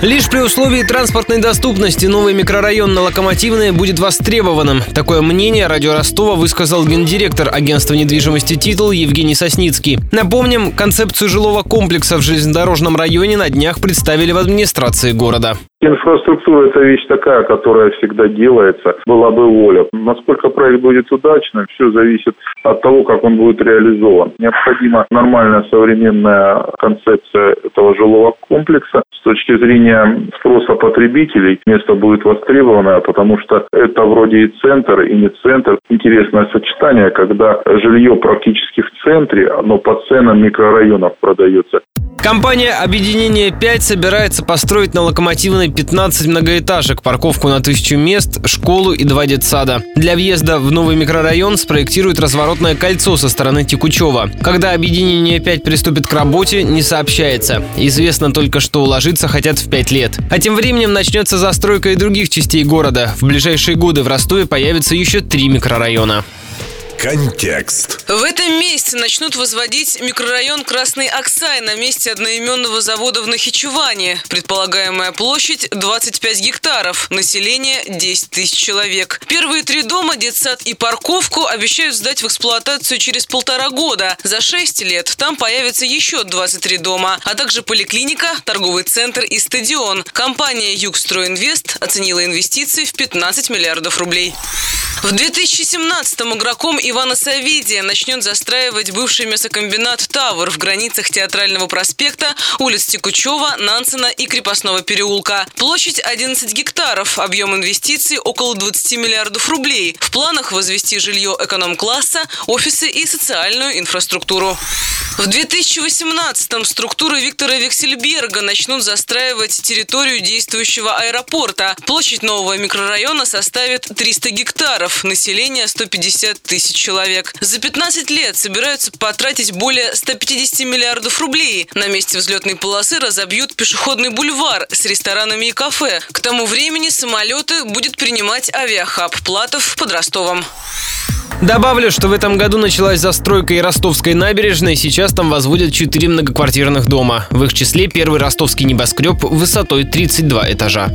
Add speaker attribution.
Speaker 1: Лишь при условии транспортной доступности новый микрорайон на Локомотивной будет востребованным. Такое мнение радио Ростова высказал гендиректор агентства недвижимости «Титул» Евгений Сосницкий. Напомним, концепцию жилого комплекса в железнодорожном районе на днях представили в администрации города.
Speaker 2: Инфраструктура – это вещь такая, которая всегда делается. Была бы воля. Насколько проект будет удачным, все зависит от того, как он будет реализован. Необходима нормальная современная концепция этого жилого комплекса. С точки зрения спроса потребителей место будет востребованное, потому что это вроде и центр, и не центр. Интересное сочетание, когда жилье практически в центре, но по ценам микрорайонов продается.
Speaker 1: Компания «Объединение 5» собирается построить на Локомотивной 15 многоэтажек, парковку на тысячу мест, школу и два детсада. Для въезда в новый микрорайон спроектируют разворотное кольцо со стороны Текучева. Когда «Объединение 5» приступит к работе, не сообщается. Известно только, что уложиться хотят в 5 лет. А тем временем начнется застройка и других частей города. В ближайшие годы в Ростове появится еще три микрорайона.
Speaker 3: Контекст. В этом месяце начнут возводить микрорайон Красный Оксай на месте одноименного завода в Нахичеване. Предполагаемая площадь 25 гектаров, население 10 тысяч человек. Первые три дома, детсад и парковку обещают сдать в эксплуатацию через полтора года. За 6 лет там появится еще 23 дома, а также поликлиника, торговый центр и стадион. Компания «Югстройинвест» оценила инвестиции в 15 миллиардов рублей. В 2017-м игроком Ивана Савидия начнет застраивать бывший мясокомбинат «Тавр» в границах Театрального проспекта, улиц Текучева, Нансена и Крепостного переулка. Площадь 11 гектаров, объем инвестиций около 20 миллиардов рублей. В планах возвести жилье эконом-класса, офисы и социальную инфраструктуру. В 2018-м структуры Виктора Вексельберга начнут застраивать территорию действующего аэропорта. Площадь нового микрорайона составит 300 гектаров, население 150 тысяч человек. За 15 лет собираются потратить более 150 миллиардов рублей. На месте взлетной полосы разобьют пешеходный бульвар с ресторанами и кафе. К тому времени самолеты будет принимать авиахаб Платов под Ростовом.
Speaker 1: Добавлю, что в этом году началась застройка и Ростовской набережной. Сейчас там возводят 4 многоквартирных дома. В их числе первый ростовский небоскреб высотой 32 этажа.